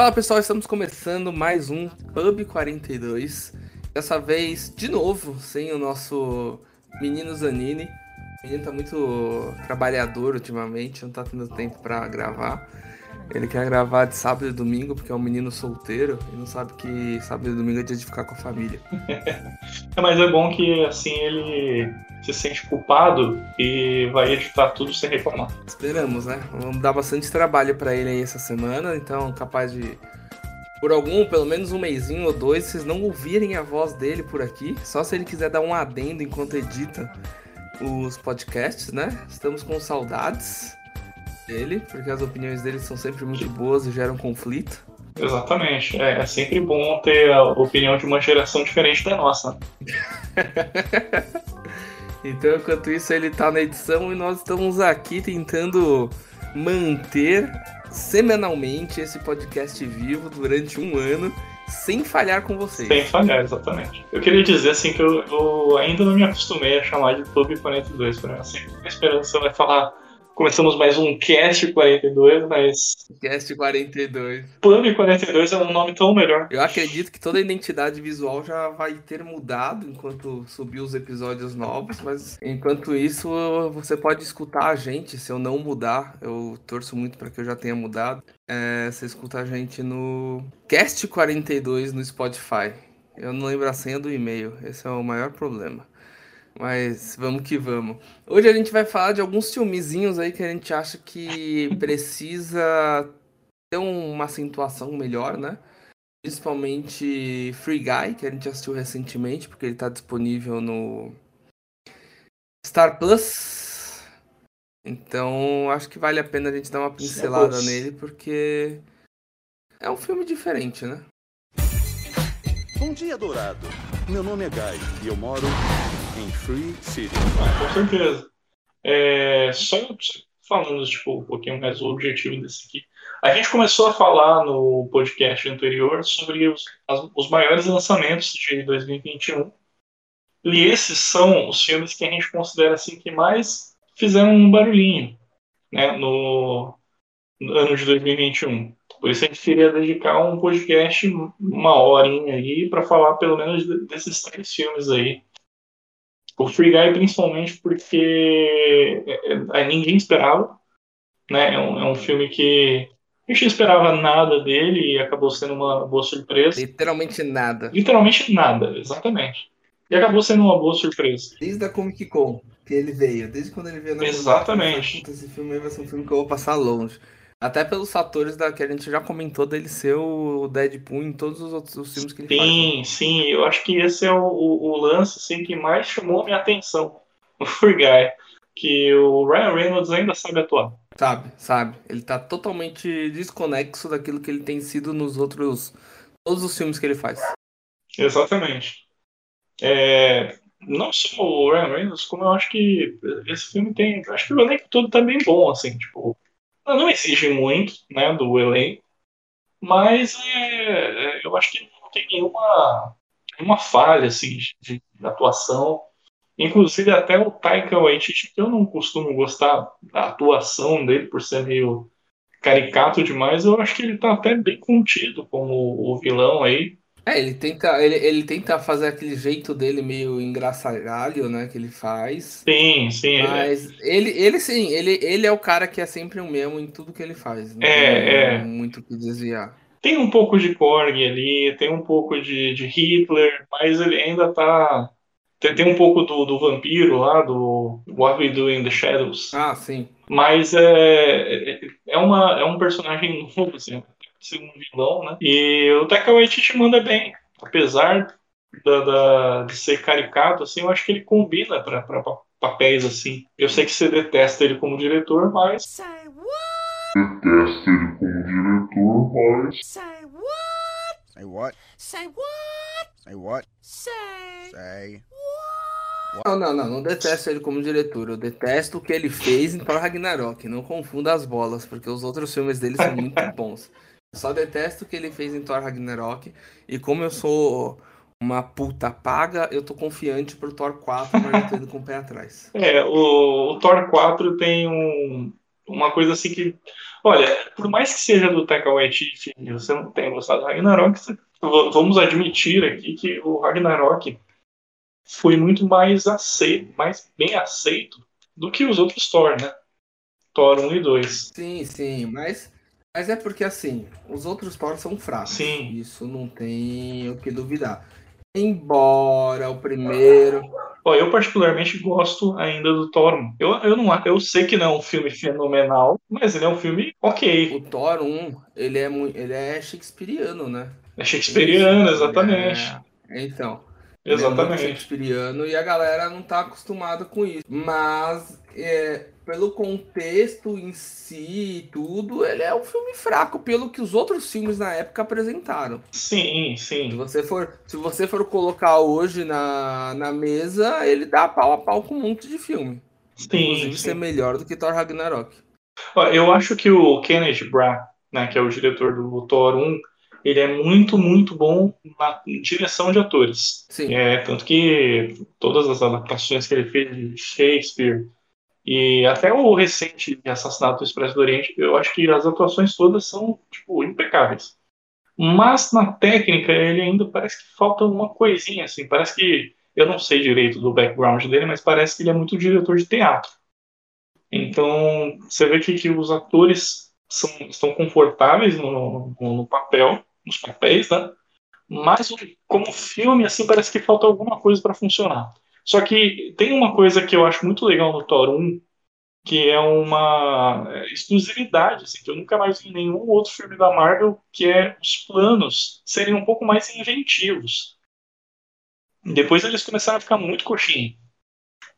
Fala pessoal, estamos começando mais um Pub 42. Dessa vez, de novo, sem o nosso menino Zanini. O menino tá muito trabalhador ultimamente, não tá tendo tempo para gravar. Ele quer gravar de sábado e domingo porque é um menino solteiro e não sabe que sábado e domingo é dia de ficar com a família. É, mas é bom que assim ele se sente culpado e vai editar tudo sem reclamar. Esperamos, né? Vamos dar bastante trabalho para ele aí essa semana, então capaz de por algum, pelo menos um mêsinho ou dois, vocês não ouvirem a voz dele por aqui, só se ele quiser dar um adendo enquanto edita os podcasts, né? Estamos com saudades dele, porque as opiniões dele são sempre muito boas e geram conflito. Exatamente. É, é sempre bom ter a opinião de uma geração diferente da nossa. então, enquanto isso, ele tá na edição e nós estamos aqui tentando manter semanalmente esse podcast vivo durante um ano sem falhar com vocês. Sem falhar, exatamente. Eu queria dizer assim que eu, eu ainda não me acostumei a chamar de Clube 42, por exemplo. Assim, que você vai falar Começamos mais um Cast 42, mas. Cast 42. Pub 42 é um nome tão melhor. Eu acredito que toda a identidade visual já vai ter mudado enquanto subir os episódios novos, mas enquanto isso você pode escutar a gente se eu não mudar. Eu torço muito para que eu já tenha mudado. É, você escuta a gente no Cast 42 no Spotify. Eu não lembro a senha do e-mail, esse é o maior problema. Mas vamos que vamos. Hoje a gente vai falar de alguns filmezinhos aí que a gente acha que precisa ter uma acentuação melhor, né? Principalmente Free Guy, que a gente assistiu recentemente, porque ele está disponível no Star Plus. Então acho que vale a pena a gente dar uma pincelada nele, porque é um filme diferente, né? Bom dia, Dourado. Meu nome é Guy e eu moro em Free City. Com certeza. É, só falando tipo, um pouquinho mais o objetivo desse aqui. A gente começou a falar no podcast anterior sobre os, as, os maiores lançamentos de 2021. E esses são os filmes que a gente considera assim que mais fizeram um barulhinho né, no, no ano de 2021. Por isso a gente queria dedicar um podcast, uma horinha aí, para falar pelo menos desses três filmes aí o Free Guy, principalmente porque é, é, ninguém esperava. Né? É, um, é um filme que a gente não esperava nada dele e acabou sendo uma boa surpresa. Literalmente nada. Literalmente nada, exatamente. E acabou sendo uma boa surpresa. Desde a Comic Con que ele veio, desde quando ele veio na Exatamente. Esse filme vai ser um filme que eu vou passar longe. Até pelos fatores da, que a gente já comentou dele ser o Deadpool em todos os outros os filmes que ele sim, faz. Sim, né? sim. Eu acho que esse é o, o, o lance assim, que mais chamou a minha atenção. O Free Guy. Que o Ryan Reynolds ainda sabe atuar. Sabe, sabe. Ele tá totalmente desconexo daquilo que ele tem sido nos outros. Todos os filmes que ele faz. Exatamente. É, não só o Ryan Reynolds, como eu acho que esse filme tem. Acho que o elenco todo tá bem bom, assim, tipo não exige muito né, do elenco, mas é, é, eu acho que não tem nenhuma, nenhuma falha assim, de, de atuação. Inclusive até o Taika Waititi, que eu não costumo gostar da atuação dele por ser meio caricato demais, eu acho que ele tá até bem contido como o vilão aí. É, ele tenta, ele, ele tenta fazer aquele jeito dele meio engraçaralho, né, que ele faz. Sim, sim. Mas é. ele, ele sim, ele, ele é o cara que é sempre o mesmo em tudo que ele faz. Não é, é. muito que desviar. Tem um pouco de Korg ali, tem um pouco de, de Hitler, mas ele ainda tá... Tem, tem um pouco do, do vampiro lá, do What We Do in the Shadows. Ah, sim. Mas é, é, é, uma, é um personagem novo, assim ser um vilão, né? E o Taika Waititi manda bem. Apesar da, da, de ser caricato, assim, eu acho que ele combina para papéis assim. Eu sei que você detesta ele como diretor, mas. Say what? Detesta ele como diretor, mas. Say what? Say what? Say what? Say what? Say. Say. Não, não, não, não detesto ele como diretor. Eu detesto o que ele fez em Thor Ragnarok. Não confunda as bolas, porque os outros filmes dele são muito bons. Só detesto o que ele fez em Thor Ragnarok. E como eu sou uma puta paga, eu tô confiante pro Thor 4, mas eu tô indo com o pé atrás. É, o, o Thor 4 tem um, uma coisa assim que. Olha, por mais que seja do Taika Waititi e você não tenha gostado do Ragnarok, vamos admitir aqui que o Ragnarok foi muito mais aceito, mais bem aceito do que os outros Thor, né? Thor 1 e 2. Sim, sim, mas, mas é porque assim, os outros Thor são fracos. Sim. Isso não tem o que duvidar. Embora o primeiro. Ó, eu particularmente gosto ainda do Thor 1. Eu, eu, não, eu sei que não é um filme fenomenal, mas ele é um filme ok. O Thor 1, ele é, ele é shakespeariano, né? É shakespeariano, exatamente. É, então. Exatamente. É shakespeariano e a galera não tá acostumada com isso. Mas é, pelo contexto em si e tudo, ele é um filme fraco pelo que os outros filmes na época apresentaram. Sim, sim. Se você for, se você for colocar hoje na, na mesa, ele dá pau a pau com um monte de filme. Sim, Inclusive sim. ser melhor do que Thor Ragnarok. Eu acho que o Kenneth Branagh, né, que é o diretor do Thor 1, ele é muito, muito bom na direção de atores. Sim. É, tanto que todas as adaptações que ele fez de Shakespeare e até o recente Assassinato do Expresso do Oriente, eu acho que as atuações todas são tipo impecáveis. Mas na técnica ele ainda parece que falta uma coisinha assim, parece que eu não sei direito do background dele, mas parece que ele é muito diretor de teatro. Então, você vê que, que os atores são, estão confortáveis no, no, no papel, nos papéis, né? Mas como filme, assim, parece que falta alguma coisa para funcionar. Só que tem uma coisa que eu acho muito legal no Thor 1, que é uma exclusividade, assim, que eu nunca mais vi em nenhum outro filme da Marvel, que é os planos serem um pouco mais inventivos. Depois eles começaram a ficar muito coxinha.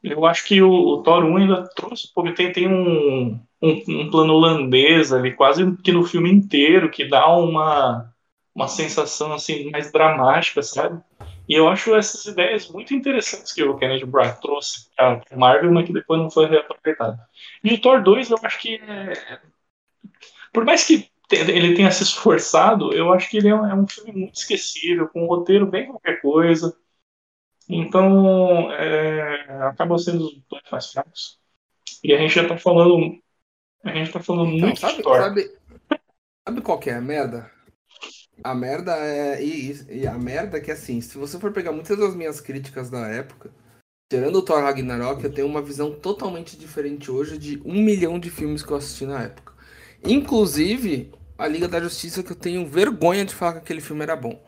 Eu acho que o, o Thor 1 ainda trouxe, porque tem, tem um, um, um plano holandês ali, quase que no filme inteiro, que dá uma, uma sensação assim mais dramática, sabe? E eu acho essas ideias muito interessantes que o Kennedy Branagh trouxe para a Marvel, mas que depois não foi reaproveitado. E o Thor 2, eu acho que é... por mais que ele tenha se esforçado, eu acho que ele é um, é um filme muito esquecível, com um roteiro bem qualquer coisa. Então, é, acabam sendo os dois mais fracos. E a gente já tá falando. A gente tá falando Então, muito sabe, de Thor. sabe, sabe qual que é a merda? A merda é. E, e a merda é que assim, se você for pegar muitas das minhas críticas da época, tirando o Thor Ragnarok, eu tenho uma visão totalmente diferente hoje de um milhão de filmes que eu assisti na época. Inclusive, a Liga da Justiça, que eu tenho vergonha de falar que aquele filme era bom.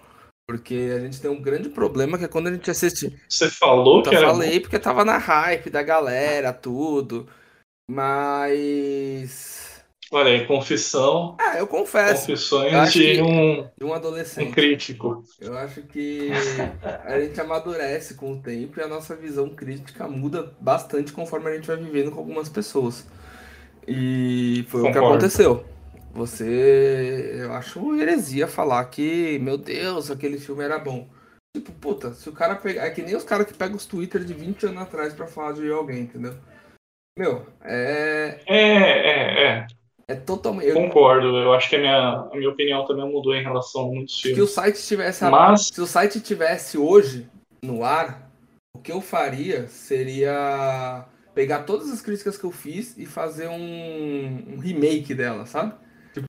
Porque a gente tem um grande problema que é quando a gente assiste. Você falou Eu que era. falei porque tava na hype da galera, tudo. Mas. Olha aí, confissão. Ah, eu confesso. Confissões de um, De um um adolescente. crítico. Eu acho que a gente amadurece com o tempo e a nossa visão crítica muda bastante conforme a gente vai vivendo com algumas pessoas. E foi o que Concordo. aconteceu. Você, eu acho heresia falar que, meu Deus, aquele filme era bom. Tipo, puta, se o cara pegar. É que nem os caras que pegam os Twitter de 20 anos atrás pra falar de alguém, entendeu? Meu, é. É, é, é. É totalmente. Eu, Concordo. Eu acho que a minha, a minha opinião também mudou em relação a muitos que o filmes. site tivesse Mas, Se o site tivesse hoje no ar, o que eu faria seria pegar todas as críticas que eu fiz e fazer um, um remake dela, sabe? Tipo,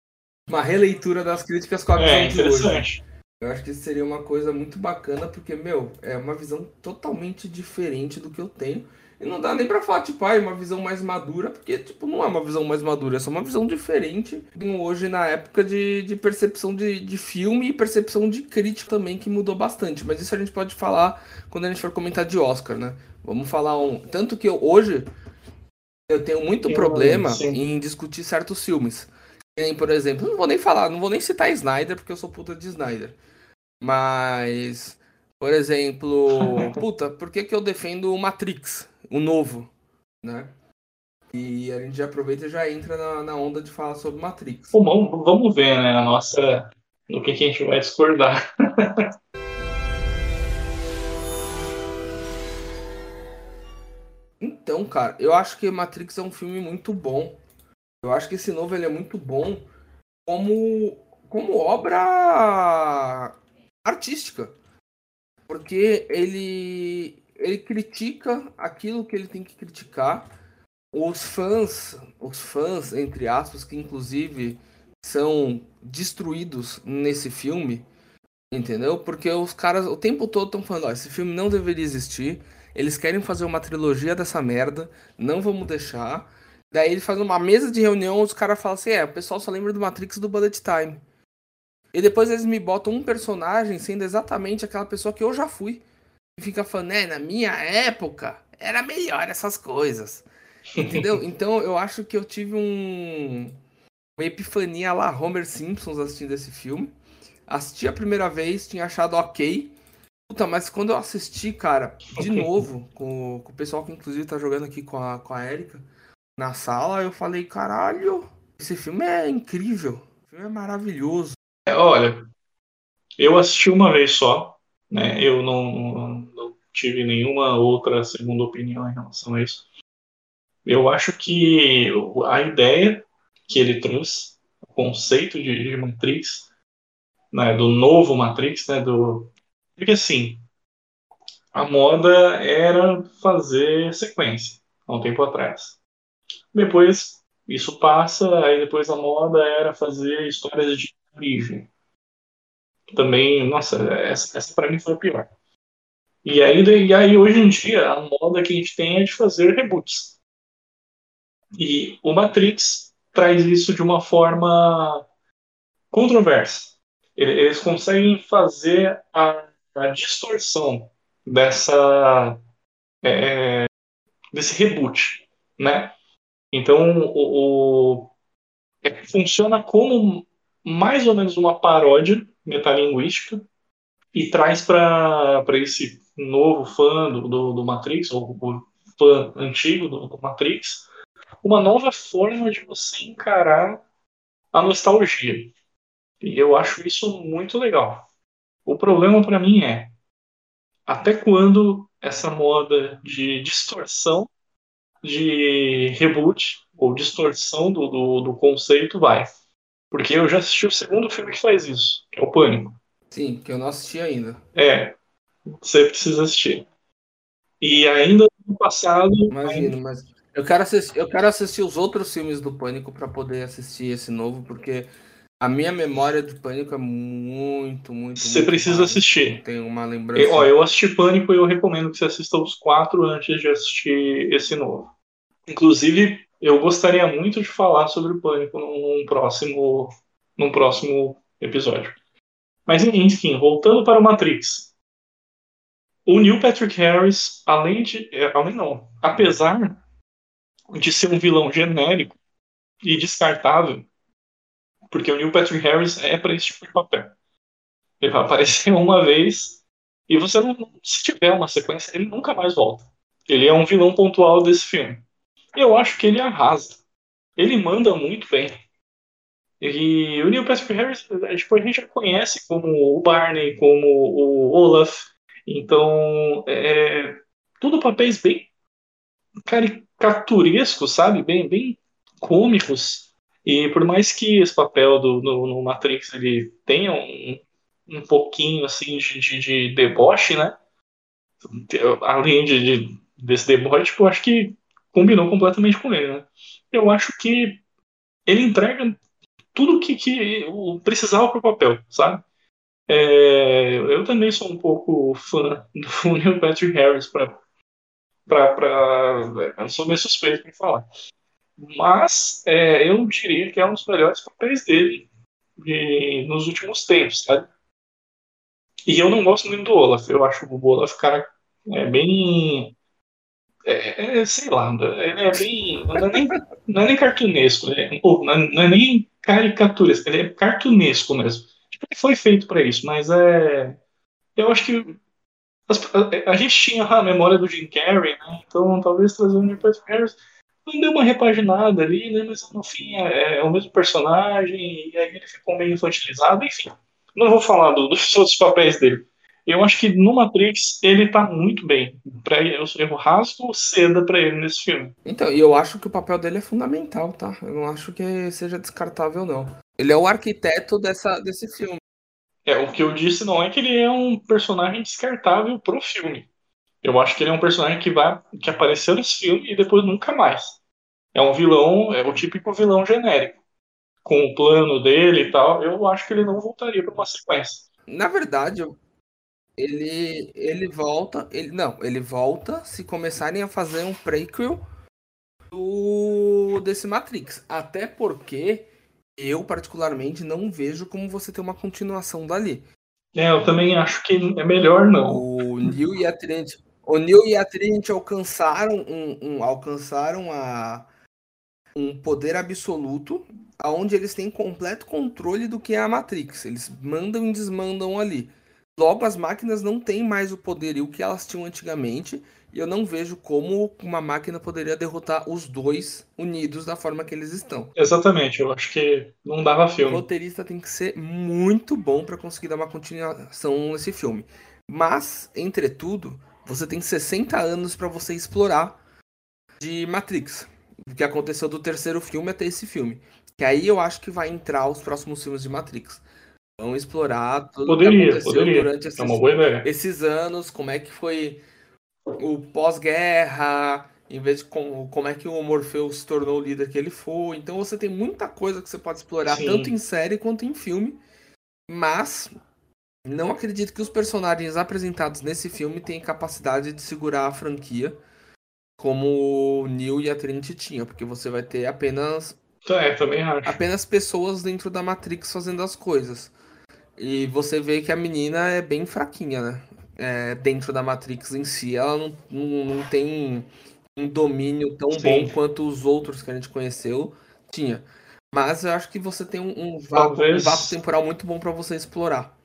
uma releitura das críticas com a visão é de hoje. Eu acho que isso seria uma coisa muito bacana, porque, meu, é uma visão totalmente diferente do que eu tenho. E não dá nem pra falar, tipo, ah, é uma visão mais madura, porque, tipo, não é uma visão mais madura, é só uma visão diferente hoje na época de, de percepção de, de filme e percepção de crítica também, que mudou bastante. Mas isso a gente pode falar quando a gente for comentar de Oscar, né? Vamos falar um. Tanto que eu, hoje eu tenho muito Eu- problema sim. em discutir certos filmes. Por exemplo, não vou nem falar, não vou nem citar Snyder, porque eu sou puta de Snyder. Mas, por exemplo, puta, por que, que eu defendo o Matrix, o novo, né? E a gente já aproveita e já entra na, na onda de falar sobre Matrix. Vamos, vamos ver, né? A nossa. No que, que a gente vai discordar. Então, cara, eu acho que Matrix é um filme muito bom. Eu acho que esse novo ele é muito bom como, como obra artística. Porque ele, ele critica aquilo que ele tem que criticar. os fãs, os fãs, entre aspas, que inclusive são destruídos nesse filme, entendeu? Porque os caras o tempo todo estão falando, ó, esse filme não deveria existir, eles querem fazer uma trilogia dessa merda, não vamos deixar. Daí eles fazem uma mesa de reunião, os caras falam assim, é, o pessoal só lembra do Matrix do Bullet Time. E depois eles me botam um personagem sendo exatamente aquela pessoa que eu já fui. E fica falando, é, na minha época era melhor essas coisas. Entendeu? então eu acho que eu tive um uma epifania lá, Homer Simpsons assistindo esse filme. Assisti a primeira vez, tinha achado ok. Puta, mas quando eu assisti, cara, de novo, com, com o pessoal que inclusive tá jogando aqui com a, com a Erika na sala, eu falei, caralho, esse filme é incrível. O filme é maravilhoso. É, olha, eu assisti uma vez só, né? Eu não, não tive nenhuma outra segunda opinião em relação a isso. Eu acho que a ideia que ele trouxe, o conceito de, de Matrix, né, do novo Matrix, né, do porque assim, a moda era fazer sequência há um tempo atrás. Depois isso passa, aí depois a moda era fazer histórias de origem. Também, nossa, essa, essa para mim foi a pior. E aí, e aí hoje em dia a moda que a gente tem é de fazer reboots. E o Matrix traz isso de uma forma controversa. Eles conseguem fazer a, a distorção dessa é, desse reboot, né? Então o, o é, funciona como mais ou menos uma paródia metalinguística e traz para esse novo fã do, do, do Matrix ou o fã antigo do, do Matrix uma nova forma de você encarar a nostalgia. E eu acho isso muito legal. O problema para mim é até quando essa moda de distorção de reboot ou distorção do, do, do, conceito vai. Porque eu já assisti o segundo filme que faz isso, que é o Pânico. Sim, que eu não assisti ainda. É, você precisa assistir. E ainda no passado. Imagino, ainda... mas eu quero assistir, eu quero assistir os outros filmes do Pânico para poder assistir esse novo, porque a minha memória do Pânico é muito, muito. Você muito precisa assistir. Tem uma lembrança. Eu, ó, eu assisti Pânico e eu recomendo que você assista os quatro antes de assistir esse novo. Inclusive, eu gostaria muito de falar sobre o Pânico num próximo, num próximo episódio. Mas enfim, voltando para o Matrix. O Neil Patrick Harris, além de. É, além não. Apesar de ser um vilão genérico e descartável, porque o Neil Patrick Harris é para esse tipo de papel. Ele vai aparecer uma vez e você não, se tiver uma sequência, ele nunca mais volta. Ele é um vilão pontual desse filme. Eu acho que ele arrasa. Ele manda muito bem. E o Neil Patrick Harris, tipo, a gente já conhece como o Barney, como o Olaf. Então, é, tudo papéis bem caricaturescos, sabe? Bem, bem cômicos. E por mais que esse papel do, no, no Matrix ele tenha um, um pouquinho assim de, de, de deboche, né? Além de, de, desse deboche, tipo, eu acho que combinou completamente com ele, né? Eu acho que ele entrega tudo que, que precisava para o papel, sabe? É, eu também sou um pouco fã do Neil Patrick Harris para para. Eu sou meio suspeito para falar. Mas é, eu diria que é um dos melhores papéis dele de, nos últimos tempos, sabe? E eu não gosto muito do Olaf. Eu acho o Olaf, cara, é bem. É, é, sei lá, ele é bem. Não é nem, não é nem cartunesco, né? não, é, é nem caricaturesco, ele é cartunesco mesmo. Tipo, foi feito para isso, mas é. Eu acho que a, a, gente tinha a memória do Jim Carrey, né? Então talvez trazer o Jim Harris não deu uma repaginada ali, né? Mas no fim é, é, o mesmo personagem e aí ele ficou meio infantilizado, enfim. Não vou falar do, dos outros papéis dele. Eu acho que no Matrix ele tá muito bem. Pra, eu, eu rasgo seda para ele nesse filme. Então, e eu acho que o papel dele é fundamental, tá? Eu não acho que seja descartável, não. Ele é o arquiteto dessa, desse filme. É, o que eu disse não é que ele é um personagem descartável pro filme. Eu acho que ele é um personagem que vai que apareceu nesse filme e depois nunca mais. É um vilão, é o típico vilão genérico. Com o plano dele e tal, eu acho que ele não voltaria para uma sequência. Na verdade, ele, ele volta. Ele, não, ele volta se começarem a fazer um prequel do, desse Matrix. Até porque eu, particularmente, não vejo como você ter uma continuação dali. É, eu também acho que é melhor não. O Neil e a Trinity, o Neil e a Trinity alcançaram um, um alcançaram a, um poder absoluto, aonde eles têm completo controle do que é a Matrix. Eles mandam e desmandam ali. Logo, as máquinas não têm mais o poderio que elas tinham antigamente. E eu não vejo como uma máquina poderia derrotar os dois unidos da forma que eles estão. Exatamente, eu acho que não dava filme. O roteirista tem que ser muito bom para conseguir dar uma continuação nesse filme. Mas, entretudo, você tem 60 anos para você explorar de Matrix. O que aconteceu do terceiro filme até esse filme. Que aí eu acho que vai entrar os próximos filmes de Matrix. Vão explorar tudo poderia, que aconteceu poderia. durante esses, É boa ideia. esses anos, como é que foi o pós-guerra, em vez de com, como é que o Morpheus se tornou o líder que ele foi. Então você tem muita coisa que você pode explorar, Sim. tanto em série quanto em filme. Mas não acredito que os personagens apresentados nesse filme tenham capacidade de segurar a franquia como o Neo e a Trinity tinham, porque você vai ter apenas É, também acho. apenas pessoas dentro da Matrix fazendo as coisas. E você vê que a menina é bem fraquinha, né? É, dentro da Matrix em si, ela não, não, não tem um domínio tão Sim. bom quanto os outros que a gente conheceu tinha. Mas eu acho que você tem um, um, vácuo, Talvez- um vácuo temporal muito bom pra você explorar.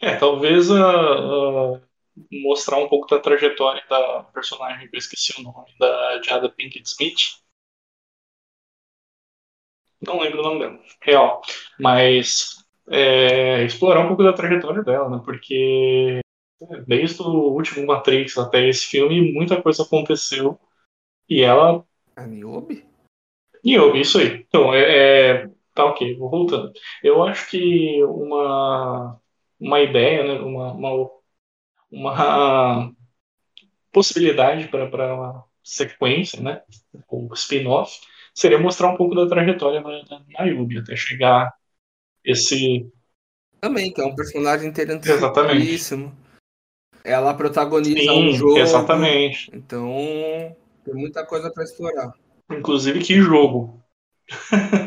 É, talvez ah, ah, mostrar um pouco da trajetória da personagem, que eu esqueci o nome, da Jada Pinkett Smith. Não lembro o nome dela, real. Mas é, explorar um pouco da trajetória dela, né? Porque desde o último Matrix até esse filme, muita coisa aconteceu. E ela A Niobe? Niobe, isso aí. Então, é, é- tá ok, vou voltando. Eu acho que uma, uma ideia, né, uma, uma, uma possibilidade para uma sequência, né, ou spin-off, seria mostrar um pouco da trajetória da, da Nayubi, até chegar esse... Também, que é um personagem Exatamente. interessantíssimo. Ela protagoniza Sim, um jogo. exatamente. Então, tem muita coisa pra explorar. Inclusive, que jogo.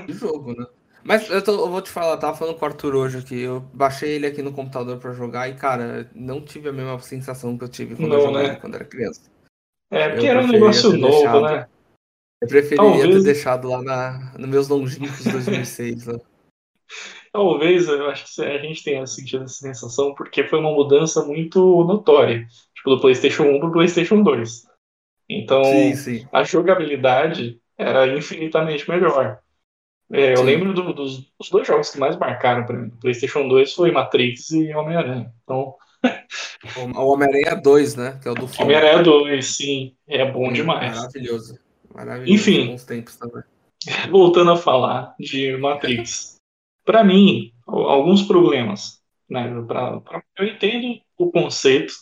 de jogo, né? Mas eu, tô- eu vou te falar, eu tava falando com o Arthur hoje aqui. Eu baixei ele aqui no computador pra jogar e, cara, não tive a mesma sensação que eu tive quando Não, eu jogava né? quando era criança. É, porque Eu era um negócio novo, deixado. né? Eu preferiria Talvez- ter deixado lá na, nos meus longínquos 2006. Né? Talvez eu acho que a gente tenha sentido essa sensação porque foi uma mudança muito notória, tipo do PlayStation 1 para o PlayStation 2. Então, Sim, sim. a jogabilidade era infinitamente melhor. É, eu lembro do- dos, dos dois jogos que mais marcaram para mim. O PlayStation 2 foi Matrix e Homem-Aranha. Então, O o Homem-Aranha 2, né? Que é o do filme. Homem-Aranha 2, sim, é bom Sim, demais. Maravilhoso. Maravilhoso. Enfim. Bons tempos também. Voltando a falar de Matrix. Para mim, al- alguns problemas. Né? Pra- pra- eu entendo o conceito,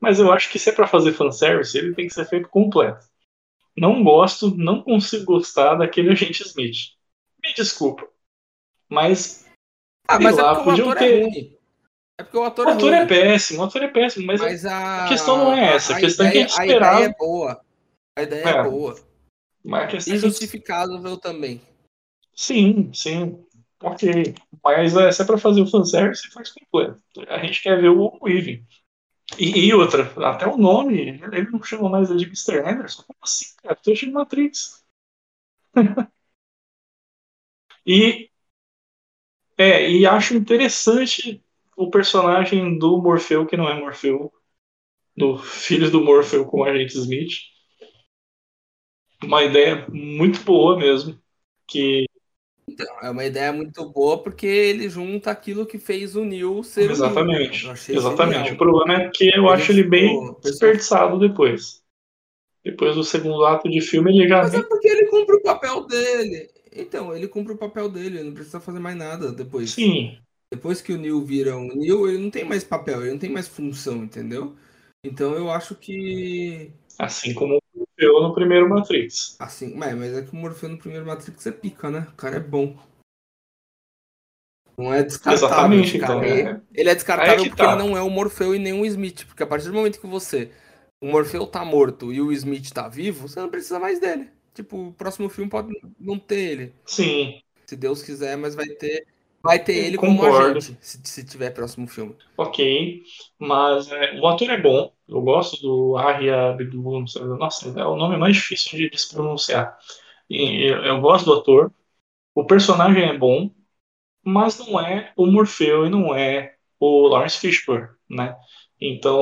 mas eu acho que se é para fazer fanservice, ele tem que ser feito completo. Não gosto, não consigo gostar daquele agente Smith. Me desculpa. Mas Ah, mas lá, é porque o podiam ator ter- é. É porque o ator, o ator é é péssimo, o ator é péssimo, mas, Mas a, a questão não é essa, a questão é que a ideia, gente a esperava- ideia é boa. A ideia é, É. boa. E é justificável também. Sim, sim. Ok. Mas é, se é pra fazer o fanservice, faz completo. A gente quer ver o Weaving. E, e outra, até o nome, ele não chama mais de Mr. Anderson. Como assim, cara? Tô achando Matrix. e, é, e acho interessante o personagem do Morfeu, que não é Morfeu, do filho do Morfeu com o agente Smith. Uma ideia muito boa mesmo. Que Então, é uma ideia muito boa porque ele junta aquilo que fez o Neil ser. Exatamente. Exatamente. genial. O problema é que eu Ele acho ele bem desperdiçado depois. Depois do segundo ato de filme, ele já Mas é nem. porque ele cumpre o papel dele. Então, ele cumpre o papel dele, ele não precisa fazer mais nada depois. Sim, Depois que o Neil vira o Neil, ele não tem mais papel, ele não tem mais função, entendeu? Então eu acho que. assim como no primeiro Matrix. Assim, mas, é que o Morfeu no primeiro Matrix é pica, né? O cara é bom. Não é descartável. Exatamente, cara. então, Ele- é. Ele é descartável Aí que porque tá. ele não é o Morfeu e nem o Smith. Porque a partir do momento que você. O Morfeu tá morto e o Smith tá vivo, você não precisa mais dele. Tipo, o próximo filme pode não ter ele. Sim, Se Deus quiser, mas vai ter. Vai ter ele como agente, se, se tiver próximo filme. ok. Mas é, o ator é bom. Eu gosto do Arya Abdul. Nossa, é o nome mais difícil de, de se pronunciar. E eu, eu gosto do ator. O personagem é bom, mas não é o Morfeu e não é o Lawrence Fishburne, né? Então,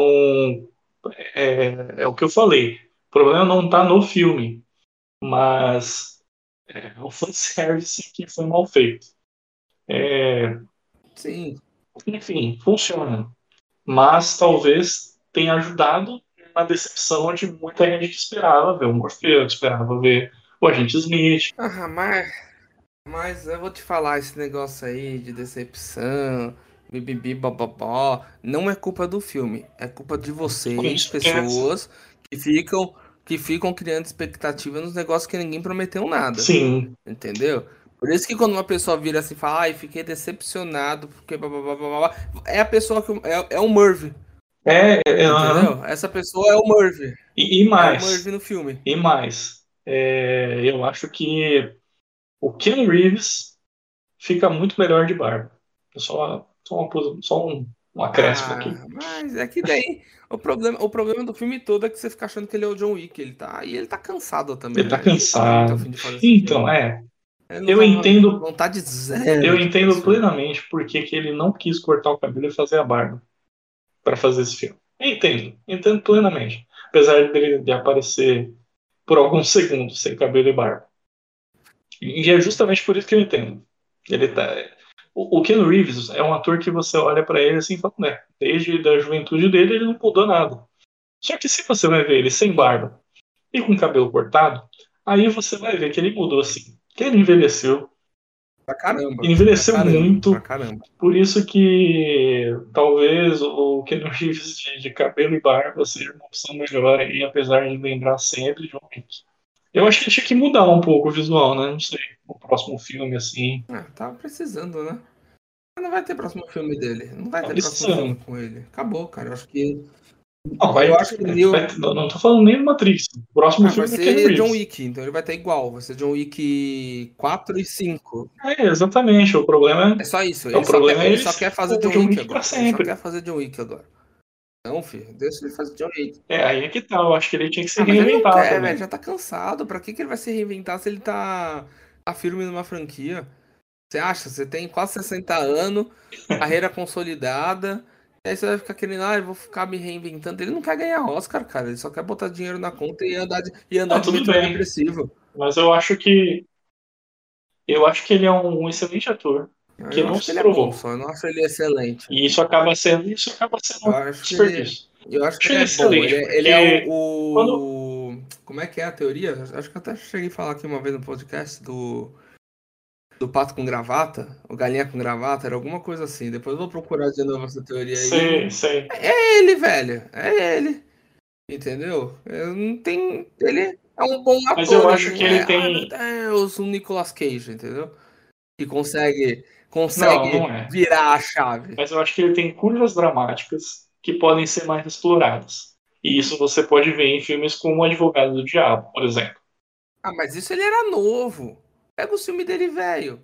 é, é o que eu falei. O problema não tá no filme, mas é, o fanservice que foi mal feito. É, Sim. enfim, funciona. Mas talvez tenha ajudado na decepção de muita gente que esperava ver o Morfeu, que esperava ver o Agente Smith. Ah, mas. Mas eu vou te falar, esse negócio aí de decepção, bibibi, bababó, não é culpa do filme. É culpa de vocês, pessoas, que ficam, que ficam criando expectativa nos negócios que ninguém prometeu nada. Sim, Entendeu? Por isso que quando uma pessoa vira assim e fala, ai, fiquei decepcionado, porque bababá, bababá", é a pessoa que. É, é o Murphy. é, é, Entendeu? Essa pessoa é o Murphy. e, e É o mais. Murphy no filme. E mais, é, eu acho que o Ken Reeves fica muito melhor de barba. Só, só, uma, só um, um acréscimo aqui. Ah, mas é que daí o problema, o problema do filme todo é que você fica achando que ele é o John Wick, ele tá, e ele tá cansado também. Ele tá né? não cansado. fazer esse Então, é, Ele eu tá- entendo- Vontade zero. eu entendo plenamente por que, ele não quis cortar o cabelo e fazer a barba para fazer esse filme. Eu entendo, entendo plenamente. Apesar dele de aparecer por alguns segundos sem cabelo e barba. E é justamente por isso que eu entendo. Ele tá. O, o Ken Reeves é um ator que você olha pra ele assim e fala, né? Desde a juventude dele ele não mudou nada. Só que se você vai ver ele sem barba e com cabelo cortado, aí você vai ver que ele mudou assim. Que ele envelheceu. Pra caramba. Envelheceu pra caramba, muito. Caramba. Por isso que talvez o Ken Reeves de, de cabelo e barba seja uma opção melhor aí, apesar de lembrar sempre de um Wick. Eu acho que tinha que mudar um pouco o visual, né? Não sei. O próximo filme, assim. Ah, tava precisando, né? Não vai ter próximo filme dele. Não vai Tá ter próximo filme com ele. Acabou, cara. Eu acho que. Não, vai, Eu acho que vai- não, não tô falando nem do Matrix. O próximo Ah, filme vai é ser Reeves. John Wick, então ele vai estar igual. Vai ser John Wick 4 e 5. É, exatamente. O problema É só isso. O Ele, só problema quer, é ele ele só quer fazer o John, John Wick Wick agora. pra Ele só sempre. quer fazer John Wick agora. Não, filho, deixa ele fazer John Wick. é. É, aí é que tá. Eu acho que ele tinha que se Ah, mas ele não reinventar quer, também. velho. Já tá cansado. Pra que, que ele vai se reinventar se ele tá, tá firme numa franquia? Você acha? Você tem quase 60 anos, carreira consolidada. Aí você vai ficar querendo, ah, eu vou ficar me reinventando. Ele não quer ganhar Oscar, cara. Ele só quer botar dinheiro na conta e andar de, e andar Não, de tudo metrô bem. depressivo. Mas eu acho que. Eu acho que ele é um, excelente ator. Que eu não acho se que ele é provou. bom, só eu não acho ele excelente. E isso acaba sendo. Isso acaba sendo Eu um acho que ele, eu acho que ele é bom. excelente, Ele, é- ele é o, o- Como é que é a teoria? Acho que eu até cheguei a falar aqui uma vez no podcast do. Do pato com gravata, o galinha com gravata, era alguma coisa assim. Depois eu vou procurar de novo essa teoria aí. Sei, sei. É ele, velho. É ele. Entendeu? Eu não tem. Ele é um bom ator. Mas eu acho que ele é, tem- "Ai, meu Deus, o Nicolas Cage, entendeu? Que consegue. Consegue Não, não é. virar a chave. Mas eu acho que ele tem curvas dramáticas que podem ser mais exploradas. E isso você pode ver em filmes como O Advogado do Diabo, por exemplo. Ah, mas isso ele era novo. Pega o filme dele, velho.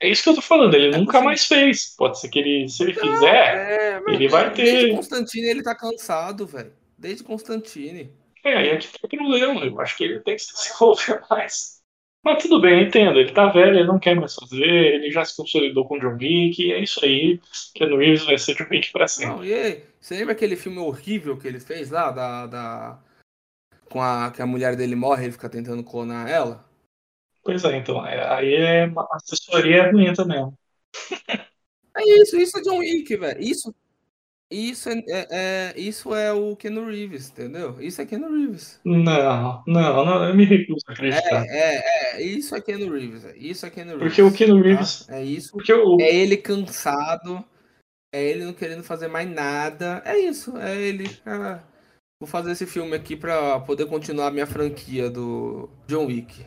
É isso que eu tô falando, ele É nunca possível. mais fez. Pode ser que ele, se ele fizer, É, ele vai Desde ter. Constantine ele tá cansado, velho. Desde Constantine. É, aí é que tá o problema. Eu acho que ele tem que se desenvolver mais. Mas tudo bem, entendo. Ele tá velho, ele não quer mais fazer, ele já se consolidou com o John Wick, e é isso aí. Keanu Reeves vai ser John Wick pra sempre. Não, e aí? Você lembra aquele filme horrível que ele fez lá? Da. da... Com a. Que a mulher dele morre e ele fica tentando clonar ela? Pois é, então. é- Aí é uma assessoria é ruim também. É isso, isso é John Wick, velho. Isso. Isso é, é- é- isso é o Keanu Reeves, entendeu? Isso é Keanu Reeves. Não, não, não, eu me recuso a acreditar. É, é, é. Isso é Keanu Reeves. Isso é Keanu Reeves. Porque o Keanu tá? Reeves- É isso. Porque o, É ele cansado. É ele não querendo fazer mais nada. É isso. É ele. ah, vou fazer esse filme aqui pra poder continuar a minha franquia do John Wick.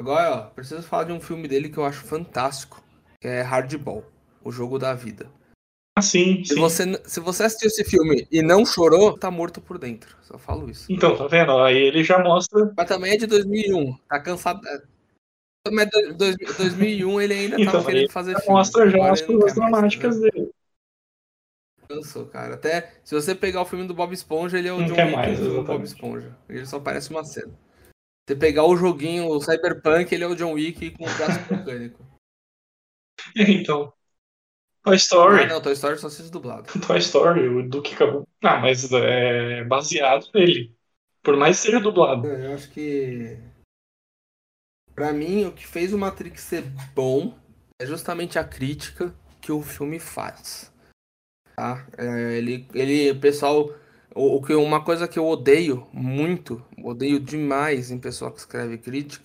Agora, ó, preciso falar de um filme dele que eu acho fantástico, que é Hardball, o jogo da vida. Ah, sim, Se sim. você, se você assistiu esse filme e não chorou, tá morto por dentro. Só falo isso. Então, tá vendo? Aí ele já mostra. Mas também é de 2001. Tá cansado. é. Mas do- dois- 2001 ele ainda Então, tava querendo fazer Já filme. mostra já Agora as coisas mais, dramáticas entendeu? dele. Cansou, cara. Até se você pegar o filme do Bob Esponja, ele é o Não John Wick mais, do Bob. Esponja. Ele só parece uma cena. Se você pegar o joguinho, o Cyberpunk, ele é o John Wick com o braço mecânico. Então. Toy Story. Ah, não, Toy Story só assiste dublado. Toy Story, o Duke acabou. Ah, mas é baseado nele. Por mais que seja dublado. Eu acho que. Pra mim, o que fez o Matrix ser bom é justamente a crítica que o filme faz. Tá? É, ele, ele, o pessoal. O, que, uma coisa que eu odeio muito, odeio demais em pessoal que escreve crítica.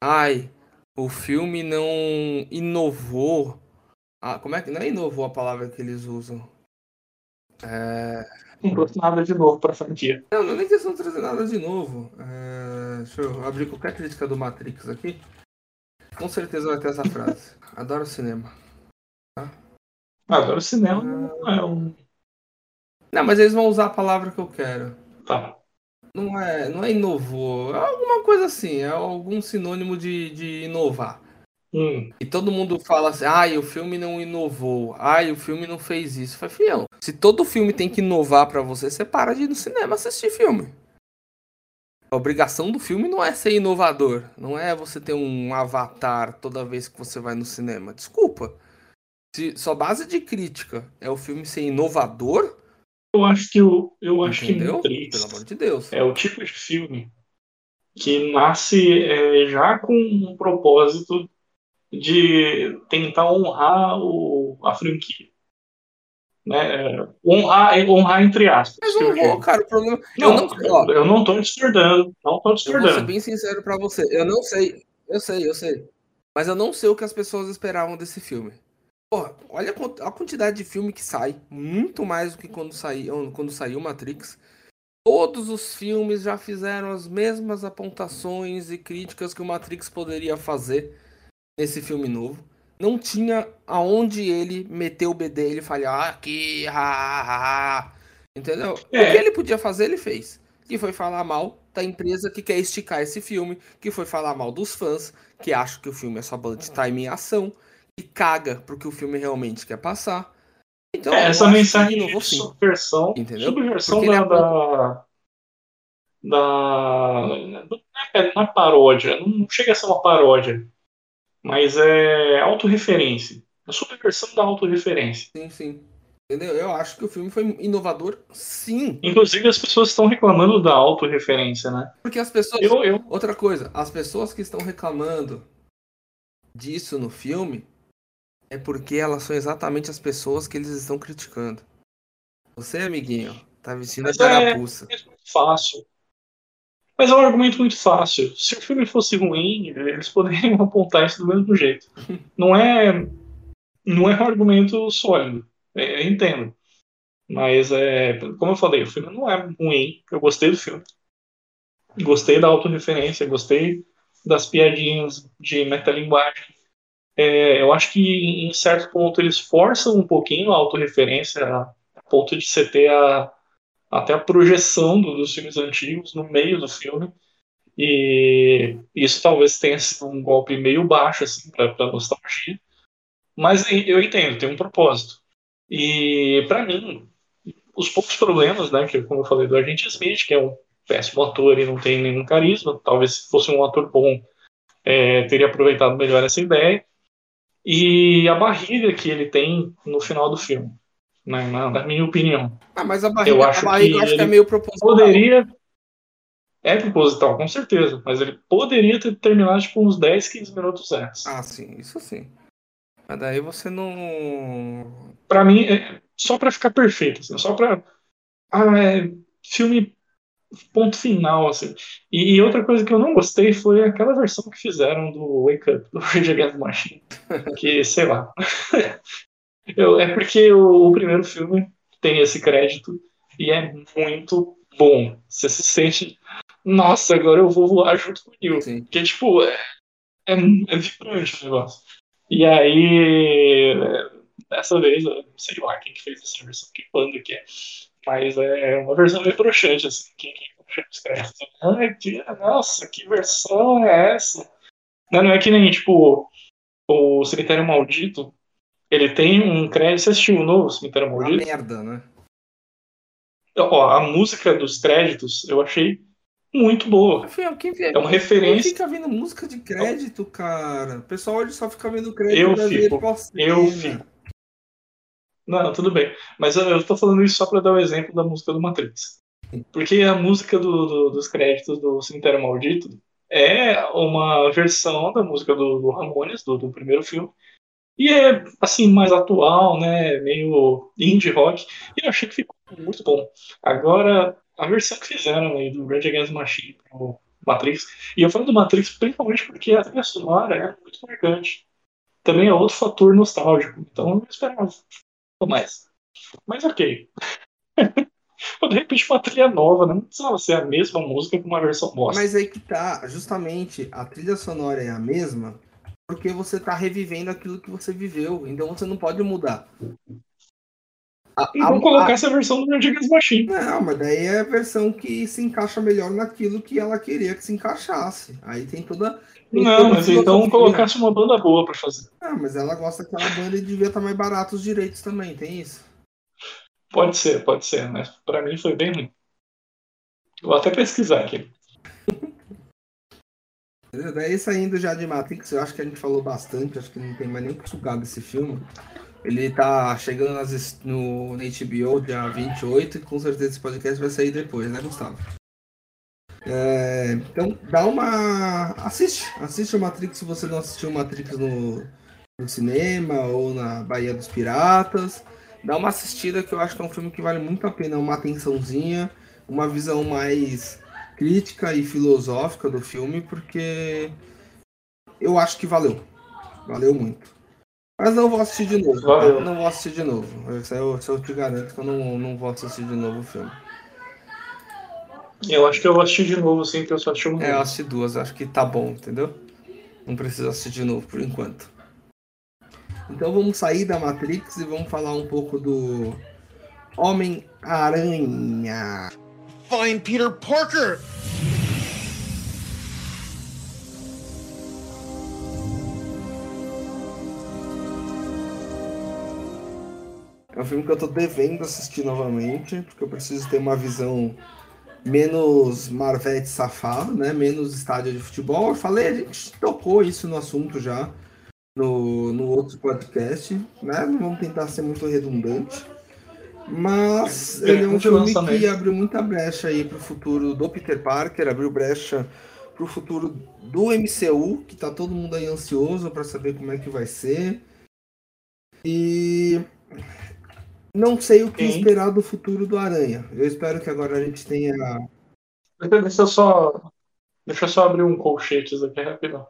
Ai, o filme não inovou. Ah, como é que. Não é inovou a palavra que eles usam. É. Não trouxe nada de novo pra franquia. Não, não é nem questão de trazer nada de novo. É, Deixa eu abrir qualquer crítica do Matrix aqui. Com certeza vai ter essa frase. Adoro cinema. Agora o cinema não é um. Não, mas eles vão usar a palavra que eu quero. Tá. Não é, não é inovou. É alguma coisa assim. É algum sinônimo de, de inovar. Hum. E todo mundo fala assim, ai, o filme não inovou, ai, o filme não fez isso. Foi fião. Se todo filme tem que inovar pra você, você para de ir no cinema assistir filme. A obrigação do filme não é ser inovador, não é você ter um avatar toda vez que você vai no cinema. Desculpa. Se sua base de crítica é o filme ser inovador, Eu acho que o. Eu acho entendeu? que Matrix Pelo amor de Deus. é o tipo de filme que nasce é, já com um propósito de tentar honrar o, a franquia. Né? Honrar, honrar entre aspas. Mas eu vou, cara, o problema. Não, eu não, ó, eu não tô discordando. Não tô Eu vou ser discordando. bem sincero pra você. Eu não sei. Eu sei, eu sei. Mas eu não sei o que as pessoas esperavam desse filme. Porra, olha a quant- a quantidade de filme que sai. Muito mais do que quando saiu, quando saiu Matrix. Todos os filmes já fizeram as mesmas apontações e críticas que o Matrix poderia fazer nesse filme novo. Não tinha aonde ele meter o B dele e falar "Ah, aqui, ha, ha, ha." entendeu? O que É. ele podia fazer, ele fez. Que foi falar mal da empresa que quer esticar esse filme, que foi falar mal dos fãs, que acham que o filme é só bullet time em ação, e caga porque o filme realmente quer passar. Então, É, essa que mensagem de sim. subversão, Entendeu? subversão ele da, da, da- Não é, é paródia, não chega a ser uma paródia, mas é autorreferência. A subversão da autorreferência. Sim, sim. Entendeu? Eu acho que o filme foi inovador, sim. Inclusive, as pessoas estão reclamando da autorreferência, né? Porque as pessoas. Eu, eu, Outra coisa, as pessoas que estão reclamando disso no filme é porque elas são exatamente as pessoas que eles estão criticando. Você, amiguinho, tá vestindo a Mas é- carapuça. é muito fácil. Mas é um argumento muito fácil. Se o filme fosse ruim, eles poderiam apontar isso do mesmo jeito. Não é, não é um argumento sólido. É, Eu entendo. Mas, é, como eu falei, o filme não é ruim. Eu gostei do filme. Gostei da autorreferência, gostei das piadinhas de metalinguagem. É, eu acho que em certo ponto eles forçam um pouquinho a autorreferência, a ponto de você ter a, até a projeção do- dos filmes antigos no meio do filme. E isso talvez tenha sido um golpe meio baixo assim, para nostalgia. Mas eu entendo, tem um propósito. E para mim, os poucos problemas, né, que como eu falei do Agente Smith, que é um péssimo ator e não tem nenhum carisma, talvez se fosse um ator bom, é, teria aproveitado melhor essa ideia. E a barriga que ele tem no final do filme, né, na, na minha opinião. Ah, mas a barriga, Eu acho barriga que eu acho que é meio proposital. Poderia. É proposital, com certeza. Mas ele poderia ter terminado tipo, uns 10, 15 minutos antes. Ah, sim, isso sim. Mas daí você não. Pra mim, é só pra ficar perfeito, assim, só pra. Ah, é filme ponto final, assim. E, outra coisa que eu não gostei foi aquela versão que fizeram do Wake Up, do Rage Against the Machine. Que, sei lá. Eu, é porque o, o primeiro filme tem esse crédito e é muito, bom. Você se sente, nossa, agora eu vou voar junto com o Neil. Sim. Porque, tipo, é, é, é vibrante o negócio. E aí, é, dessa vez, eu sei lá quem que fez essa versão, que banda que é. Mas é uma versão meio broxante, assim. Quem, quem os créditos. Ai, que, nossa, que versão é essa? Não, não é que nem, tipo, o Cemitério Maldito. Ele tem um crédito. Você assistiu o novo Cemitério Uma Maldito? merda, né? Ó, a música dos créditos eu achei muito boa. Afinal, quem, É uma quem referência. fica vendo música de crédito, cara? O pessoal hoje só fica vendo crédito Eu fico, eu fico. Não, tudo bem. Mas eu, eu tô falando isso só pra dar o exemplo da música do Matrix. Porque a música do- do- dos créditos do Cemitério Maldito é uma versão da música do, do Ramones, do, do primeiro filme. E é, assim, mais atual, né? Meio indie rock. E eu achei que ficou muito bom. Agora, a versão que fizeram aí do Rage Against Machine pro Matrix. E eu falo do Matrix principalmente porque a trilha sonora é muito marcante. Também é outro fator nostálgico. Então eu esperava mais. Mas ok. Ou, de repente uma trilha nova, né? não precisava ser a mesma música com uma versão bosta. Mas aí que tá, justamente, a trilha sonora é a mesma porque você tá revivendo aquilo que você viveu. Então você não pode mudar. A- E a- colocar essa versão do the Machine. Não, mas daí é a versão que se encaixa melhor naquilo que ela queria que se encaixasse. Aí tem toda. tem Não, toda a mas então colocasse uma banda boa pra fazer. Ah, mas ela gosta daquela banda e devia estar mais barato os direitos também, tem isso. Pode ser, pode ser, mas pra mim foi bem ruim. Vou até pesquisar aqui. Daí saindo já de Matrix, eu acho que a gente falou bastante, acho que não tem mais nem o que sugar desse filme. Ele tá chegando nas no, na HBO dia 28 e com certeza esse podcast vai sair depois, né, Gustavo? É, então dá uma. Assiste, assiste o Matrix se você não assistiu o Matrix no, no cinema ou na Bahia dos Piratas. Dá uma assistida que eu acho que é um filme que vale muito a pena, uma atençãozinha, uma visão mais crítica e filosófica do filme, porque eu acho que valeu. Valeu muito. Mas não vou assistir de novo. Valeu. Não vou assistir de novo. Isso eu, eu te garanto que eu não, não vou assistir de novo o filme. Eu acho que eu vou assistir de novo, sim, que eu só assisti uma É, eu assisti duas, acho que tá bom, entendeu? Não precisa assistir de novo por enquanto. Então vamos sair da Matrix e vamos falar um pouco do Homem-Aranha. Find Peter Parker! É um filme que eu tô devendo assistir novamente, porque eu preciso ter uma visão menos Marvete safado, né? Menos estádio de futebol. Eu falei, a gente tocou isso no assunto já no, no outro podcast, né? Não vamos tentar ser muito redundante. Mas É, ele é um filme que abriu muita brecha aí pro futuro do Peter Parker, abriu brecha pro futuro do MCU, que tá todo mundo aí ansioso para saber como é que vai ser. E não sei o que Sim. esperar do futuro do Aranha. Eu espero que agora a gente tenha. Deixa eu só. Deixa eu só abrir um colchetes aqui rapidão.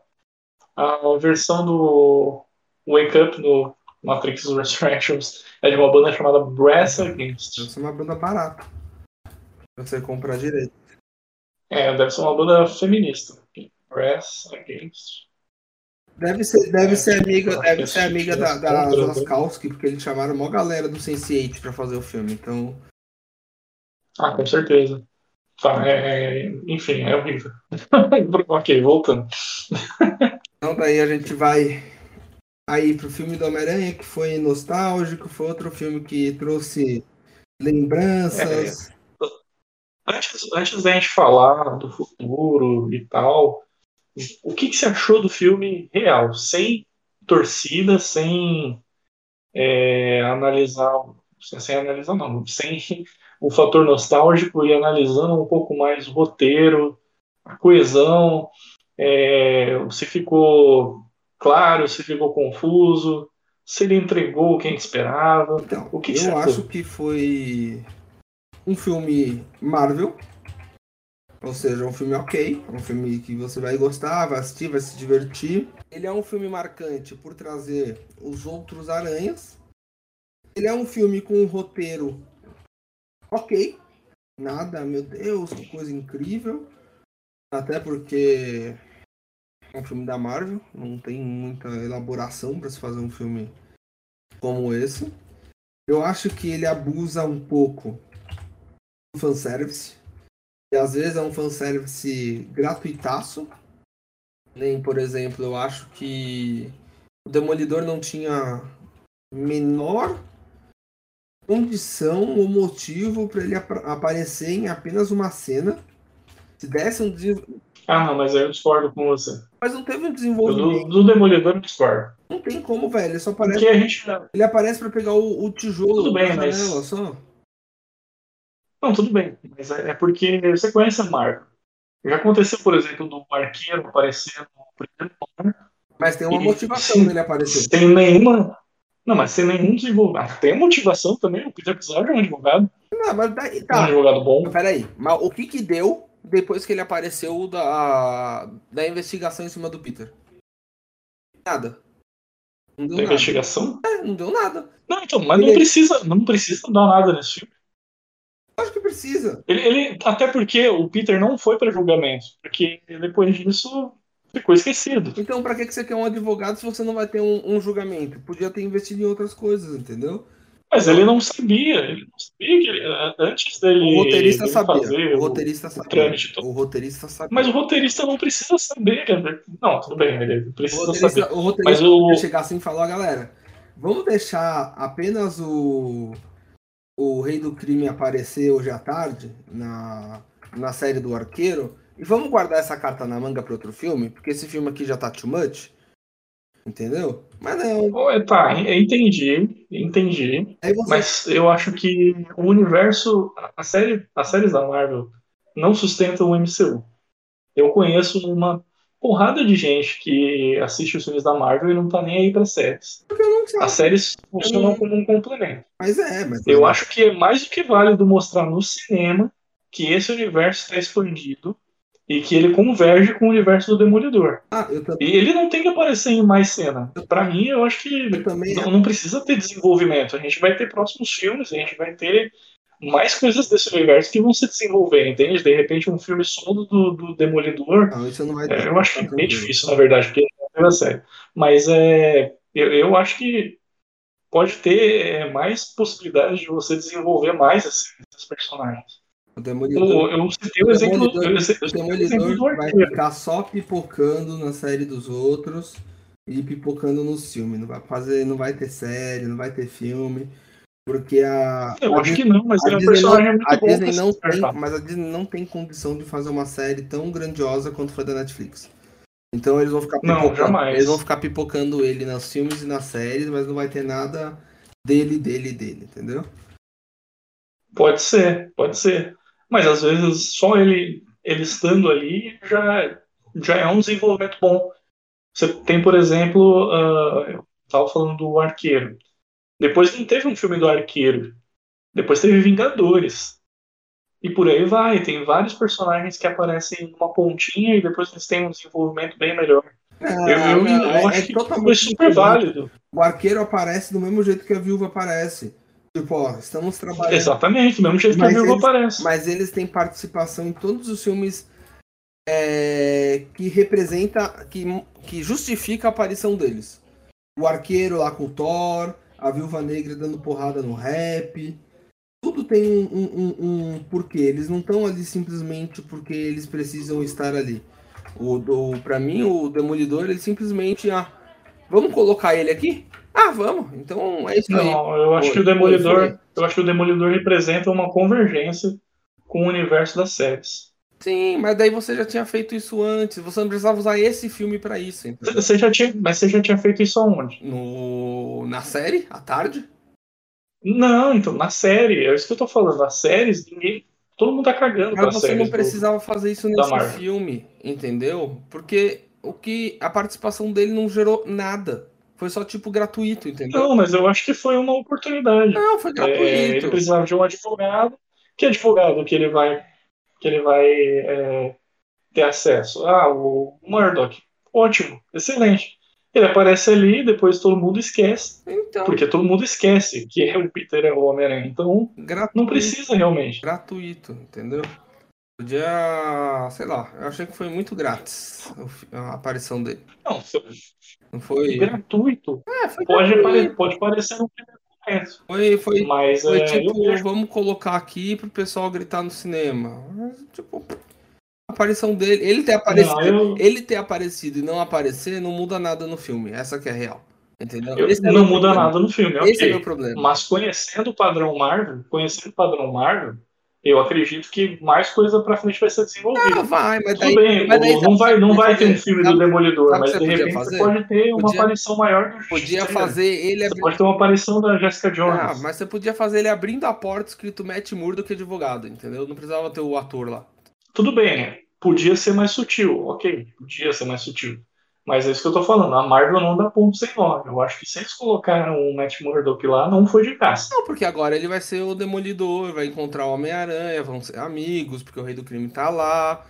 A versão do Wake Up no Matrix Resurrections é de uma banda chamada Brass Against. Deve ser uma banda barata. Você comprar direito. É, deve ser uma banda feminista. Brass Against. Deve ser, deve É, ser amiga, acho deve ser amiga da, esse da né? Laskowski, porque eles chamaram a maior galera do Sense8 pra fazer o filme. Então, Ah, com certeza. Tá, é, é- enfim, é horrível. ok, voltando. então daí a gente vai aí pro filme do Homem-Aranha, que foi nostálgico, foi outro filme que trouxe lembranças. Antes, antes da gente falar do futuro e tal, o que, que você achou do filme real? Sem torcida, sem é, analisar. Sem, analisar, não. Sem o fator nostálgico e analisando um pouco mais o roteiro, a coesão. é, se ficou claro, se ficou confuso, se ele entregou o que a gente esperava. Então, O que eu achou? acho que foi um filme Marvel. Ou seja, um filme ok, um filme que você vai gostar, vai assistir, vai se divertir. Ele é um filme marcante por trazer os outros aranhas. Ele é um filme com um roteiro ok. nada, meu Deus, que coisa incrível. Até porque é um filme da Marvel, não tem muita elaboração para se fazer um filme como esse. Eu acho que ele abusa um pouco do fanservice. E às vezes é um fanservice gratuitaço. Nem, por exemplo, eu acho que o Demolidor não tinha menor condição ou motivo para ele ap aparecer em apenas uma cena. Se desse um Ah, não, mas aí eu discordo com você. Mas não teve um desenvolvimento. Do, do Demolidor eu discordo. Não tem como, velho. Ele só aparece. Porque a gente. Ele aparece para pegar o, o, tijolo Tudo bem, mas... só. Não, tudo bem. Mas é, é porque você conhece a Marvel. Já aconteceu, por exemplo, do arqueiro aparecer no primeiro. Mas tem uma motivação dele aparecer. Sem nenhuma. Não, mas sem nenhum desenvolvimento. Tem motivação também. O Peter Episódio é um advogado. Não, mas daí, Um tá. advogado bom. Peraí, mas o que que deu depois que ele apareceu da, da investigação em cima do Peter? Nada. Não deu Da nada. investigação. É, não deu nada. Não, então, mas não precisa, não precisa dar nada nesse filme. Acho que precisa. Ele, ele- até porque o Peter não foi para julgamento, porque depois disso ficou esquecido. Então, pra que você quer um advogado se você não vai ter um, um julgamento? Podia ter investido em outras coisas, entendeu? Mas ele não sabia, ele não sabia que ele- antes dele, O roteirista dele sabia. O o- roteirista sabia. trâmite todo. O roteirista sabia. Mas o roteirista não precisa saber. Não, tudo bem, ele O precisa roteirista, saber. o roteirista Mas o- chegar assim e falar, galera, vamos deixar apenas o, o Rei do Crime aparecer hoje à tarde na, na série do Arqueiro e vamos guardar essa carta na manga para outro filme, porque esse filme aqui já tá too much. Entendeu? Mas não. Oh, Tá, entendi, entendi. Você. Mas eu acho que o universo, a série, as séries da Marvel não sustentam o MCU. Eu conheço uma porrada de gente que assiste os filmes da Marvel e não tá nem aí para séries. As séries funcionam não- como um complemento. Mas é, mas. Eu acho que é mais do que válido mostrar no cinema que esse universo está expandido e que ele converge com o universo do Demolidor. Ah, eu também. E ele não tem que aparecer em mais cena. Pra mim, eu acho que Eu também não, não precisa ter desenvolvimento. A gente vai ter próximos filmes, a gente vai ter mais coisas desse universo que vão se desenvolver, entende? De repente, um filme solo do, do Demolidor. Não, isso não vai é, eu acho que bem difícil, na verdade, porque é série. Mas é, eu, eu acho que pode ter é, mais possibilidades de você desenvolver mais esses, esses personagens. O Demolidor. Eu, eu citei o exemplo, Demolidor- eu O citei o exemplo do Demolidor vai ficar só pipocando na série dos outros e pipocando nos filmes. Não vai fazer, não vai ter série, não vai ter filme, porque a Eu a acho Disney- que não, mas a ele é um Disney personagem não, muito a bom. Disney não tem, mas a Disney não tem condição de fazer uma série tão grandiosa quanto foi da Netflix. Então eles vão ficar Não, pipocando, jamais. eles vão ficar pipocando ele nos filmes e nas séries, mas não vai ter nada dele, dele, dele, entendeu? Pode ser, pode ser. Mas às vezes só ele, ele estando ali já, já é um desenvolvimento bom. Você tem, por exemplo, ah, eu estava falando do Arqueiro. Depois não teve um filme do Arqueiro. Depois teve Vingadores. E por aí vai. Tem vários personagens que aparecem numa pontinha e depois eles têm um desenvolvimento bem melhor. Eu, eu, não, eu é- acho é que foi super válido. O arqueiro aparece do mesmo jeito que a viúva aparece. Tipo, ó, estamos trabalhando. Exatamente, do mesmo jeito que a Viúva eles- aparece. Mas eles têm participação em todos os filmes é, que representa, que, que justifica a aparição deles. O arqueiro lá com o Thor, a viúva negra dando porrada no rap. Tudo tem um, um, um- porquê. Eles não estão ali simplesmente porque eles precisam estar ali. O, do, pra mim, o Demolidor, ele simplesmente. Ah, vamos colocar ele aqui? Ah, vamos. Então é isso aí. Não, eu acho que o Demolidor, eu acho que o Demolidor representa uma convergência com o universo das séries. Sim, mas daí você já tinha feito isso antes. Você não precisava usar esse filme pra isso. entendeu? Você já tinha, mas você já tinha feito isso aonde? No, na série, à tarde? Não, então na série, é isso que eu tô falando. Nas séries, ninguém, todo mundo tá cagando Mas você não do- precisava fazer isso nesse filme, entendeu? Porque o que a participação dele não gerou nada. Foi só tipo gratuito, entendeu? Não, mas eu acho que foi uma oportunidade. Não, foi É, ele gratuito. precisava de um advogado. Que advogado que ele vai, que ele vai é, ter acesso? Ah, o Murdoch. Ótimo, excelente. Ele aparece ali, depois todo mundo esquece. Então, Porque todo mundo esquece que é o Peter é o Homem-Aranha. Então, gratuito. não precisa realmente. Gratuito, entendeu? Podia, sei lá, eu achei que foi muito grátis a aparição dele. Não, Não foi. gratuito. É, foi Pode, gratuito. pare- pode parecer no primeiro momento. Foi, foi, Mas foi é, eu tipo, vejo- vamos colocar aqui pro pessoal gritar no cinema. Tipo, a aparição dele, ele ter aparecido, Não, eu- ele ter aparecido e não aparecer não muda nada no filme. Essa que é a real. Entendeu? eu- Esse é não meu muda problema. nada no filme, Esse é ok. meu problema. Mas conhecendo o padrão Marvel, conhecendo o padrão Marvel, eu acredito que mais coisa pra frente vai ser desenvolvida. Ah, vai, mas Tudo daí, bem, mas daí não vai, não vai ter um filme do Demolidor, mas de repente fazer? você pode ter uma Podia- aparição maior do Podia Justiceiro. fazer ele Você pode ter uma aparição da Jessica Jones. Ah, mas você podia fazer ele abrindo a porta escrito Matt Murdock advogado, entendeu? Não precisava ter o ator lá. Tudo bem? Podia ser mais sutil, ok, podia ser mais sutil. Mas é isso que eu tô falando, a Marvel não dá ponto sem nó. Eu acho que se eles colocaram o Matt Murdock lá, não foi de graça. Não, porque agora ele vai ser o Demolidor, vai encontrar o Homem-Aranha, vão ser amigos, porque o Rei do Crime tá lá.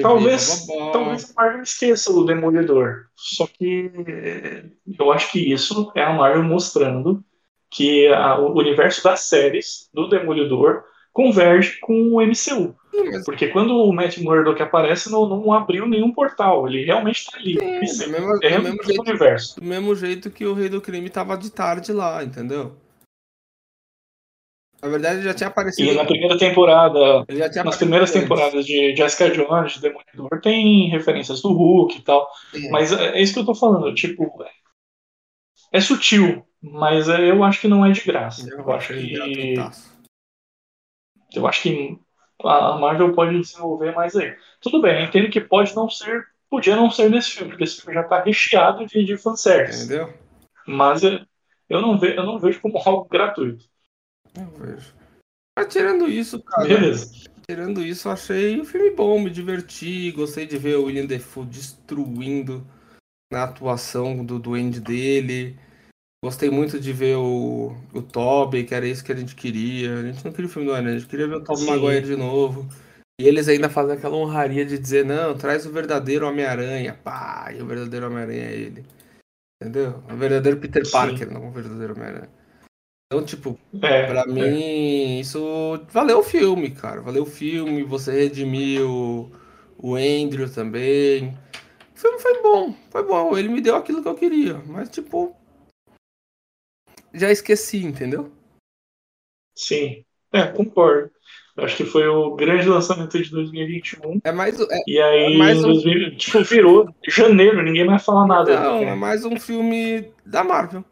Talvez, talvez a Marvel esqueça o Demolidor. Só que eu acho que isso é a Marvel mostrando que a- o universo das séries do Demolidor converge com o MCU. Sim, Porque quando o Matt Murdock aparece, não, não abriu nenhum portal. Ele realmente tá ali. Sim, do mesmo- é do mesmo jeito- universo. do mesmo jeito que o Rei do Crime tava de tarde lá, entendeu? Na verdade, ele já tinha aparecido. E na primeira temporada, nas primeiras antes. temporadas de Jessica Jones, de Demolidor, tem referências do Hulk e tal. Sim. Mas é é isso que eu tô falando, tipo, é sutil, mas é- eu acho que não é de graça. Eu Eu acho que. Eu acho que a Marvel pode desenvolver mais aí. Tudo bem, eu entendo que pode não ser, podia não ser nesse filme, porque esse filme já tá recheado de, de fanservice. Entendeu? Mas eu, eu não vejo, eu não vejo como algo gratuito. Eu vejo. Mas tirando isso, cara. Beleza. Tirando isso, eu achei o filme bom, me diverti, gostei de ver o William Defoe destruindo na atuação do duende dele. Gostei muito de ver o, o Tobey, que era isso que a gente queria. A gente não queria o filme do Aranha, a gente queria ver o Tobey. Maguire de novo. E eles ainda fazem aquela honraria de dizer, não, traz o verdadeiro Homem-Aranha. Pá, e o verdadeiro Homem-Aranha é ele. Entendeu? O verdadeiro Peter Sim. Parker, não o verdadeiro Homem-Aranha. Então, tipo, É, Pra é. mim, isso valeu o filme, cara. Valeu o filme, você redimiu o Andrew também. O filme foi bom, foi bom. Ele me deu aquilo que eu queria, mas tipo. Já esqueci, entendeu? Sim, é, concordo. Acho que foi o grande lançamento de 2021. É mais, é, E aí, É mais um- 2000, tipo, virou janeiro, ninguém mais fala nada. não, né? é mais um filme da Marvel.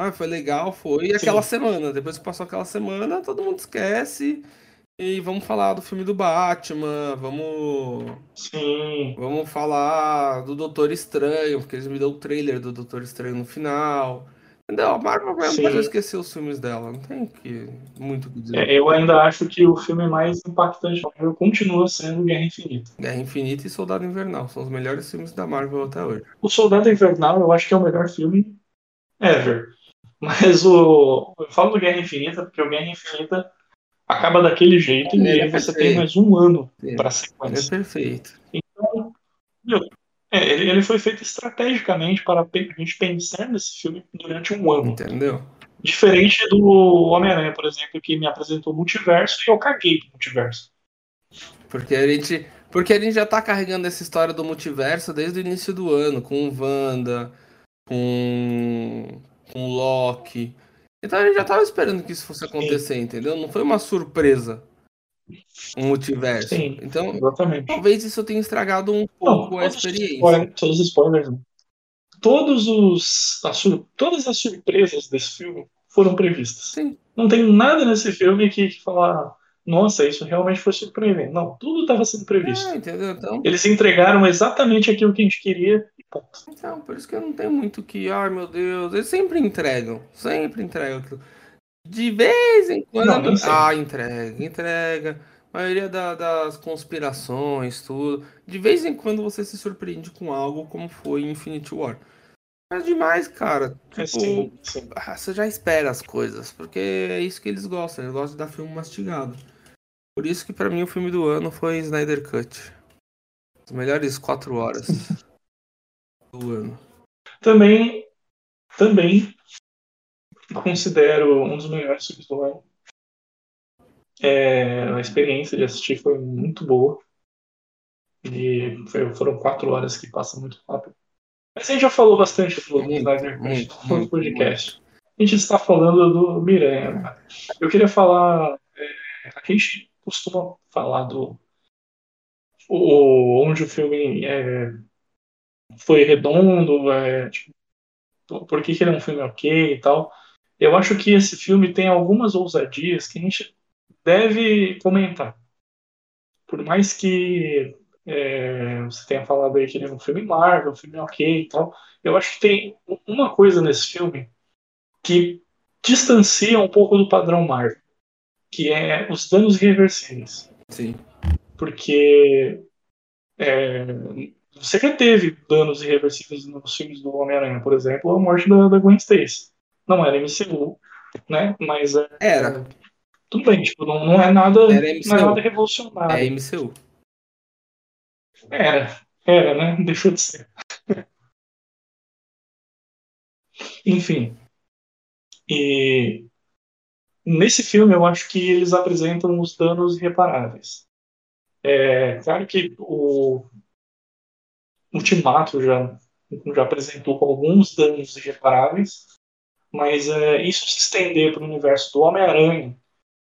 Ah, foi legal, foi aquela semana. Depois que passou aquela semana, todo mundo esquece. E vamos falar do filme do Batman, vamos Sim, Vamos falar do Doutor Estranho, porque eles me dão o trailer do Doutor Estranho no final. Entendeu? A Marvel Sim. pode esquecer os filmes dela, não tem que, muito o que dizer. é, eu ainda acho que o filme mais impactante da Marvel continua sendo Guerra Infinita. Guerra Infinita e Soldado Invernal são os melhores filmes da Marvel até hoje. O Soldado Invernal eu acho que é o melhor filme ever. Mas o. Eu falo do Guerra Infinita porque o Guerra Infinita acaba daquele jeito Ele e é aí você perfeito. tem mais um ano para é sequência. perfeito. É, ele, ele foi feito estrategicamente para a gente pensar nesse filme durante um ano. Entendeu? Diferente do Homem-Aranha, por exemplo, que me apresentou o multiverso e eu caguei pro multiverso. Porque a gente. Porque a gente já tá carregando essa história do multiverso desde o início do ano, com o Wanda, com, com o Loki. Então a gente já tava esperando que isso fosse acontecer, entendeu? Não foi uma surpresa. Um multiverso. Sim. Então, Exatamente. Talvez isso tenha estragado um Não, pouco a todos os experiência. spoilers- todos os spoilers. não. Todos os, todas as surpresas desse filme foram previstas. Sim. Não tem nada nesse filme que, que falar, nossa, isso realmente foi surpreendente. Não, tudo estava sendo previsto. É, entendeu? Então, Eles entregaram exatamente aquilo que a gente queria e ponto. então, por isso que eu não tenho muito que, ai meu Deus, eles sempre entregam, sempre entregam aquilo. De vez em quando, Não, ah, entrega, entrega. A maioria da- das conspirações, tudo. De vez em quando você se surpreende com algo como foi Infinity War. Mas demais, cara. É, Tipo, sim, sim. ah, você já espera as coisas, porque é isso que eles gostam, eles gostam de dar filme mastigado. Por isso que pra mim o filme do ano foi Snyder Cut. As melhores quatro horas do ano. Também, também considero um dos melhores filmes do ano. É, a experiência de assistir foi muito boa. E foi, foram quatro horas que passam muito rápido. Mas a gente já falou bastante do Snyder no podcast. A gente está falando do Miranha. Eu queria falar. É, a gente costuma falar do. O, onde o filme é, foi redondo, é, tipo, por que, que ele é um filme ok e tal. Eu acho que esse filme tem algumas ousadias que a gente deve comentar. Por mais que é, você tenha falado aí que ele é um filme Marvel, um filme ok e tal, eu acho que tem uma coisa nesse filme que distancia um pouco do padrão Marvel, que é os danos irreversíveis. Sim. Porque é, você já teve danos irreversíveis nos filmes do Homem-Aranha, por exemplo, a morte da, da Gwen Stacy. Não era MCU, né? Mas é, Era. tudo bem, tipo, não, não é nada, Era não é nada revolucionário. É MCU. Era, era, né? Deixou de ser. Enfim. E nesse filme eu acho que eles apresentam os danos irreparáveis. É, claro que o Ultimato já, já apresentou alguns danos irreparáveis, mas é, isso se estender para o universo do Homem-Aranha,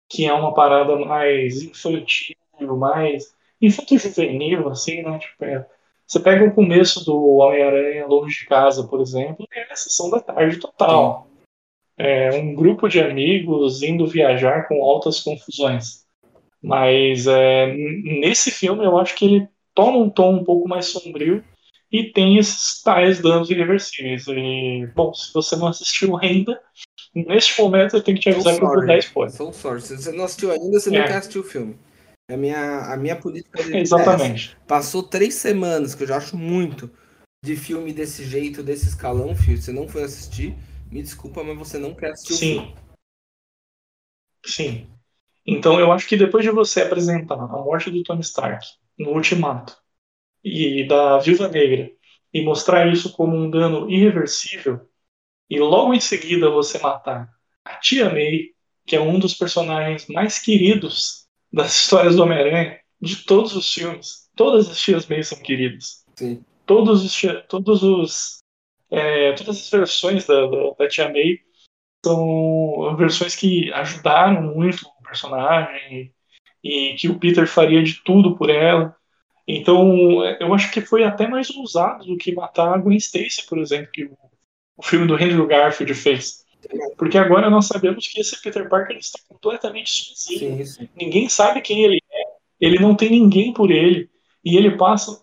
que é uma parada mais infantil, mais infanto-juvenil, assim, né? Tipo, é, você pega o começo do Homem-Aranha Longe de Casa, por exemplo, é a sessão da tarde total. É um grupo de amigos indo viajar com altas confusões. Mas é, nesse filme eu acho que ele toma um tom um pouco mais sombrio e tem esses tais danos irreversíveis. E, bom, se você não assistiu ainda, neste momento eu tenho que te avisar que eu vou dar spoiler. Sou sorry. Se você não assistiu ainda, você É. nunca assistiu o filme. A minha, a minha política de é. Exatamente. Passou três semanas, que eu já acho muito, de filme desse jeito, desse escalão, filho. Você não foi assistir, me desculpa, mas você não quer assistir o filme. Sim. Sim. Então eu acho que depois de você apresentar a morte do Tony Stark no Ultimato e da Viúva Negra e mostrar isso como um dano irreversível e logo em seguida você matar a Tia May, que é um dos personagens mais queridos das histórias do Homem-Aranha, de todos os filmes. Todas as Tias May são queridas Sim. todos os todos os é, todas as versões da, da, da Tia May são versões que ajudaram muito o personagem e que o Peter faria de tudo por ela. Então, eu acho que foi até mais ousado do que matar a Gwen Stacy, por exemplo, que o, o filme do Andrew Garfield fez. Porque agora nós sabemos que esse Peter Parker está completamente sozinho Sim, sim. ninguém sabe quem ele é, ele não tem ninguém por ele, e ele passa.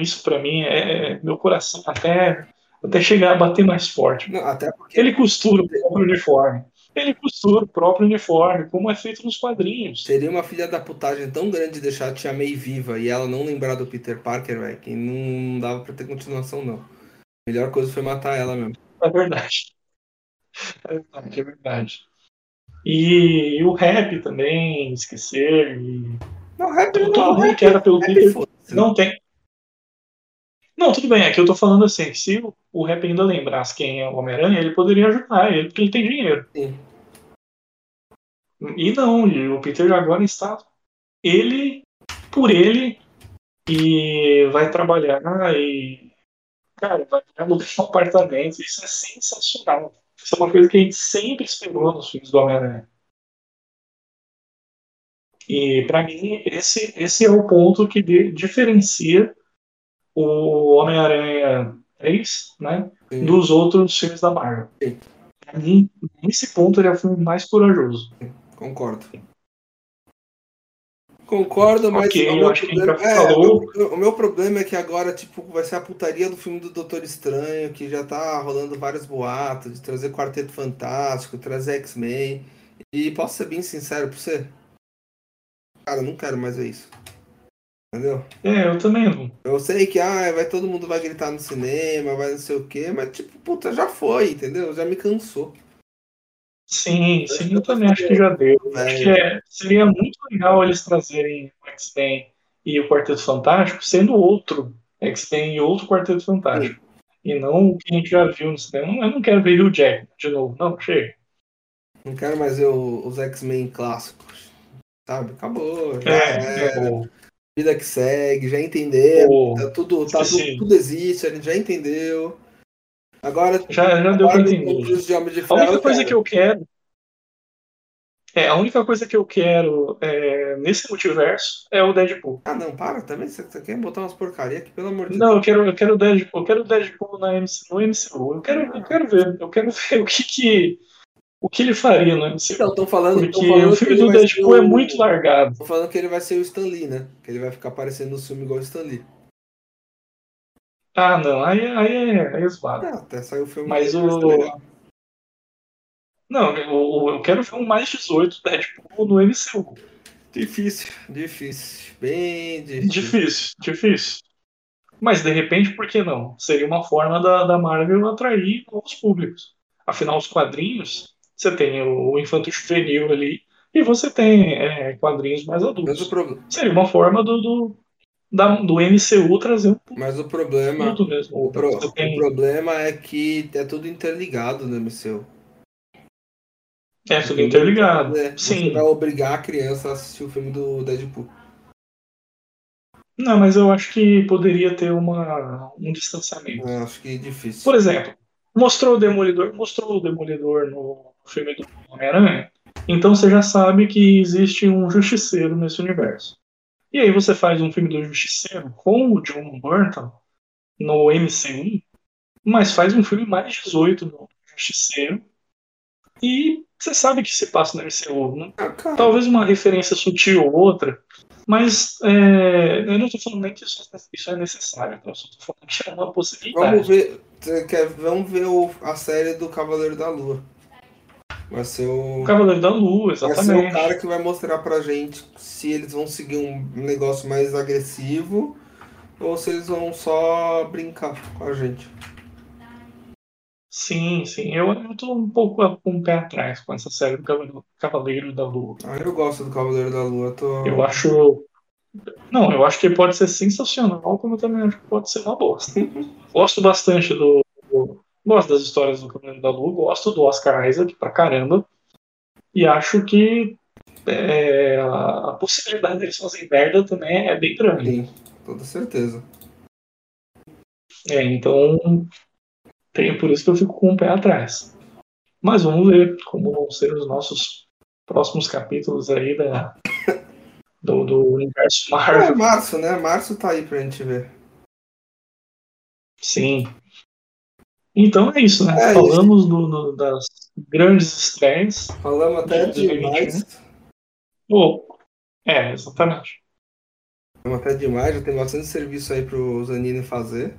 Isso pra mim é, é- meu coração até, até chegar a bater mais forte. Não, até porque Ele costura o próprio uniforme. Ele costura o próprio uniforme, como é feito nos quadrinhos. seria uma filha da putagem tão grande deixar a Tia May viva e ela não lembrar do Peter Parker, velho, que não, não dava pra ter continuação, não. A melhor coisa foi matar ela mesmo. É verdade. É verdade, é verdade. E, e o rap também, esquecer. E... Não, rap não, rap, que era pelo rap Peter. Não tem. Não, tudo bem, é que eu tô falando assim, se o- o rap ainda lembrasse quem é o Homem-Aranha, ele poderia ajudar ele, porque ele tem dinheiro. Sim. E não, o Peter agora está ele por ele e vai trabalhar e cara, vai alugar um apartamento. Isso é sensacional. Isso é uma coisa que a gente sempre esperou nos filmes do Homem-Aranha. E pra mim esse esse é o ponto que de- diferencia o Homem-Aranha 3, né, Sim. dos outros filmes da Marvel. Mim, nesse ponto ele é o filme mais corajoso. Concordo. Concordo, mas Ok, o eu meu problema- é, falou. o meu problema é que agora, tipo, vai ser a putaria do filme do Doutor Estranho, que já tá rolando vários boatos, de trazer Quarteto Fantástico, trazer X-Men. E posso ser bem sincero pra você? Cara, eu não quero mais ver isso. Entendeu? É, eu também não. Eu sei que ah, vai, todo mundo vai gritar no cinema, vai não sei o quê, mas tipo, puta, já foi, entendeu? Já me cansou. Sim, sim, eu também acho que já deu. Acho que é- seria muito legal eles trazerem o X-Men e o Quarteto Fantástico sendo outro X-Men e outro Quarteto Fantástico. E não o que a gente já viu no cinema. Eu não quero ver o Jack de novo, não, chega. Não quero mais ver os X-Men clássicos. Sabe? Acabou. Já É, era. é, Vida que segue, já entendeu. Tá tudo, tá tudo, tudo existe, a gente já entendeu. Agora, já, já deu pra entender. de A única coisa cara, que eu quero. É, a única coisa que eu quero é, nesse multiverso é o Deadpool. Ah, não, para também. Você, você quer botar umas porcaria aqui, pelo amor de Não, eu quero, eu quero o Deadpool, eu quero o Deadpool na MC, no MCU. Eu quero, eu quero ver, eu quero ver o que, que o que ele faria no MCU. Então, estão falando, Porque falando o filme do Deadpool é o- muito largado. Tô falando que ele vai ser o Stan Lee, né? Que ele vai ficar aparecendo no filme igual o Stan Lee. Ah, não, aí, aí é, aí é zoado. Ah, até saiu o filme. Mas o. legal. Não, eu, eu quero ver um mais 18 Deadpool no MCU. Difícil, difícil. Bem difícil. Difícil, difícil. Mas de repente, por que não? Seria uma forma da, da Marvel atrair novos públicos. Afinal, os quadrinhos, você tem o infanto juvenil ali e você tem é, quadrinhos mais Mas adultos. o, pro... Seria uma forma do, do, da- do MCU trazer um Mas o problema. mesmo. O, pro- tem- o problema é que é tudo interligado no MCU. É tudo interligado. É, Sim. Você vai obrigar a criança a assistir o filme do Deadpool. Não, mas eu acho que poderia ter uma, um distanciamento. Eu acho que é difícil. Por exemplo, mostrou o Demolidor, mostrou o Demolidor no filme do Homem-Aranha. Então você já sabe que existe um justiceiro nesse universo. E aí você faz um filme do justiceiro com o John Burton no MCU, mas faz um filme mais 18 no justiceiro. E você sabe que se passa no MCU. Não- Ah, Talvez uma referência sutil ou outra, mas é, eu não estou falando nem que isso, isso é necessário, tá? eu só estou falando que é uma possibilidade. vamos ver. quer- Vamos ver o- a série do Cavaleiro da Lua. Vai ser o. O Cavaleiro da Lua, Vai ser exatamente. o cara que vai mostrar pra gente se eles vão seguir um negócio mais agressivo ou se eles vão só brincar com a gente. Sim, sim. Eu, eu tô um pouco com o pé atrás com essa série do Cavaleiro, Cavaleiro da Lua. Ah, eu gosto do Cavaleiro da Lua. Tô... Eu acho. Não, eu acho que pode ser sensacional, como eu também acho que pode ser uma bosta. Gosto bastante do. Gosto das histórias do Cavaleiro da Lua, gosto do Oscar Isaac pra caramba. E acho que é, a, possibilidade deles fazerem merda também é bem grande. Sim, toda certeza. É, então. Tem, por isso que eu fico com o pé atrás. Mas vamos ver como vão ser os nossos próximos capítulos aí da, do, do universo É Marvel. março, né? Março tá aí pra gente ver. Sim. Então é isso, né? É Falamos do- do- das grandes estreias. Falamos até De demais. Oh, é, exatamente. Falamos até demais, já tem bastante serviço aí pro Zanini fazer.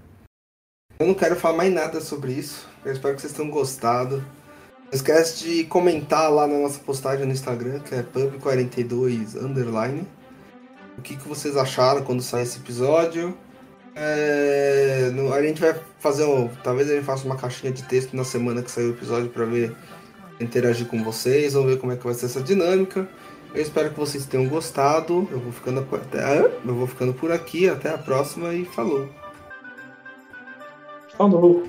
Eu não quero falar mais nada sobre isso. Eu espero que vocês tenham gostado. Não esquece de comentar lá na nossa postagem no Instagram, que é pub42 underline. O que, que vocês acharam quando sair esse episódio. É, a gente vai fazer um. Talvez a gente faça uma caixinha de texto na semana que sair o episódio para ver interagir com vocês, vamos ver como é que vai ser essa dinâmica. Eu espero que vocês tenham gostado. Eu vou ficando, até, eu vou ficando por aqui. Até a próxima e falou. Falou.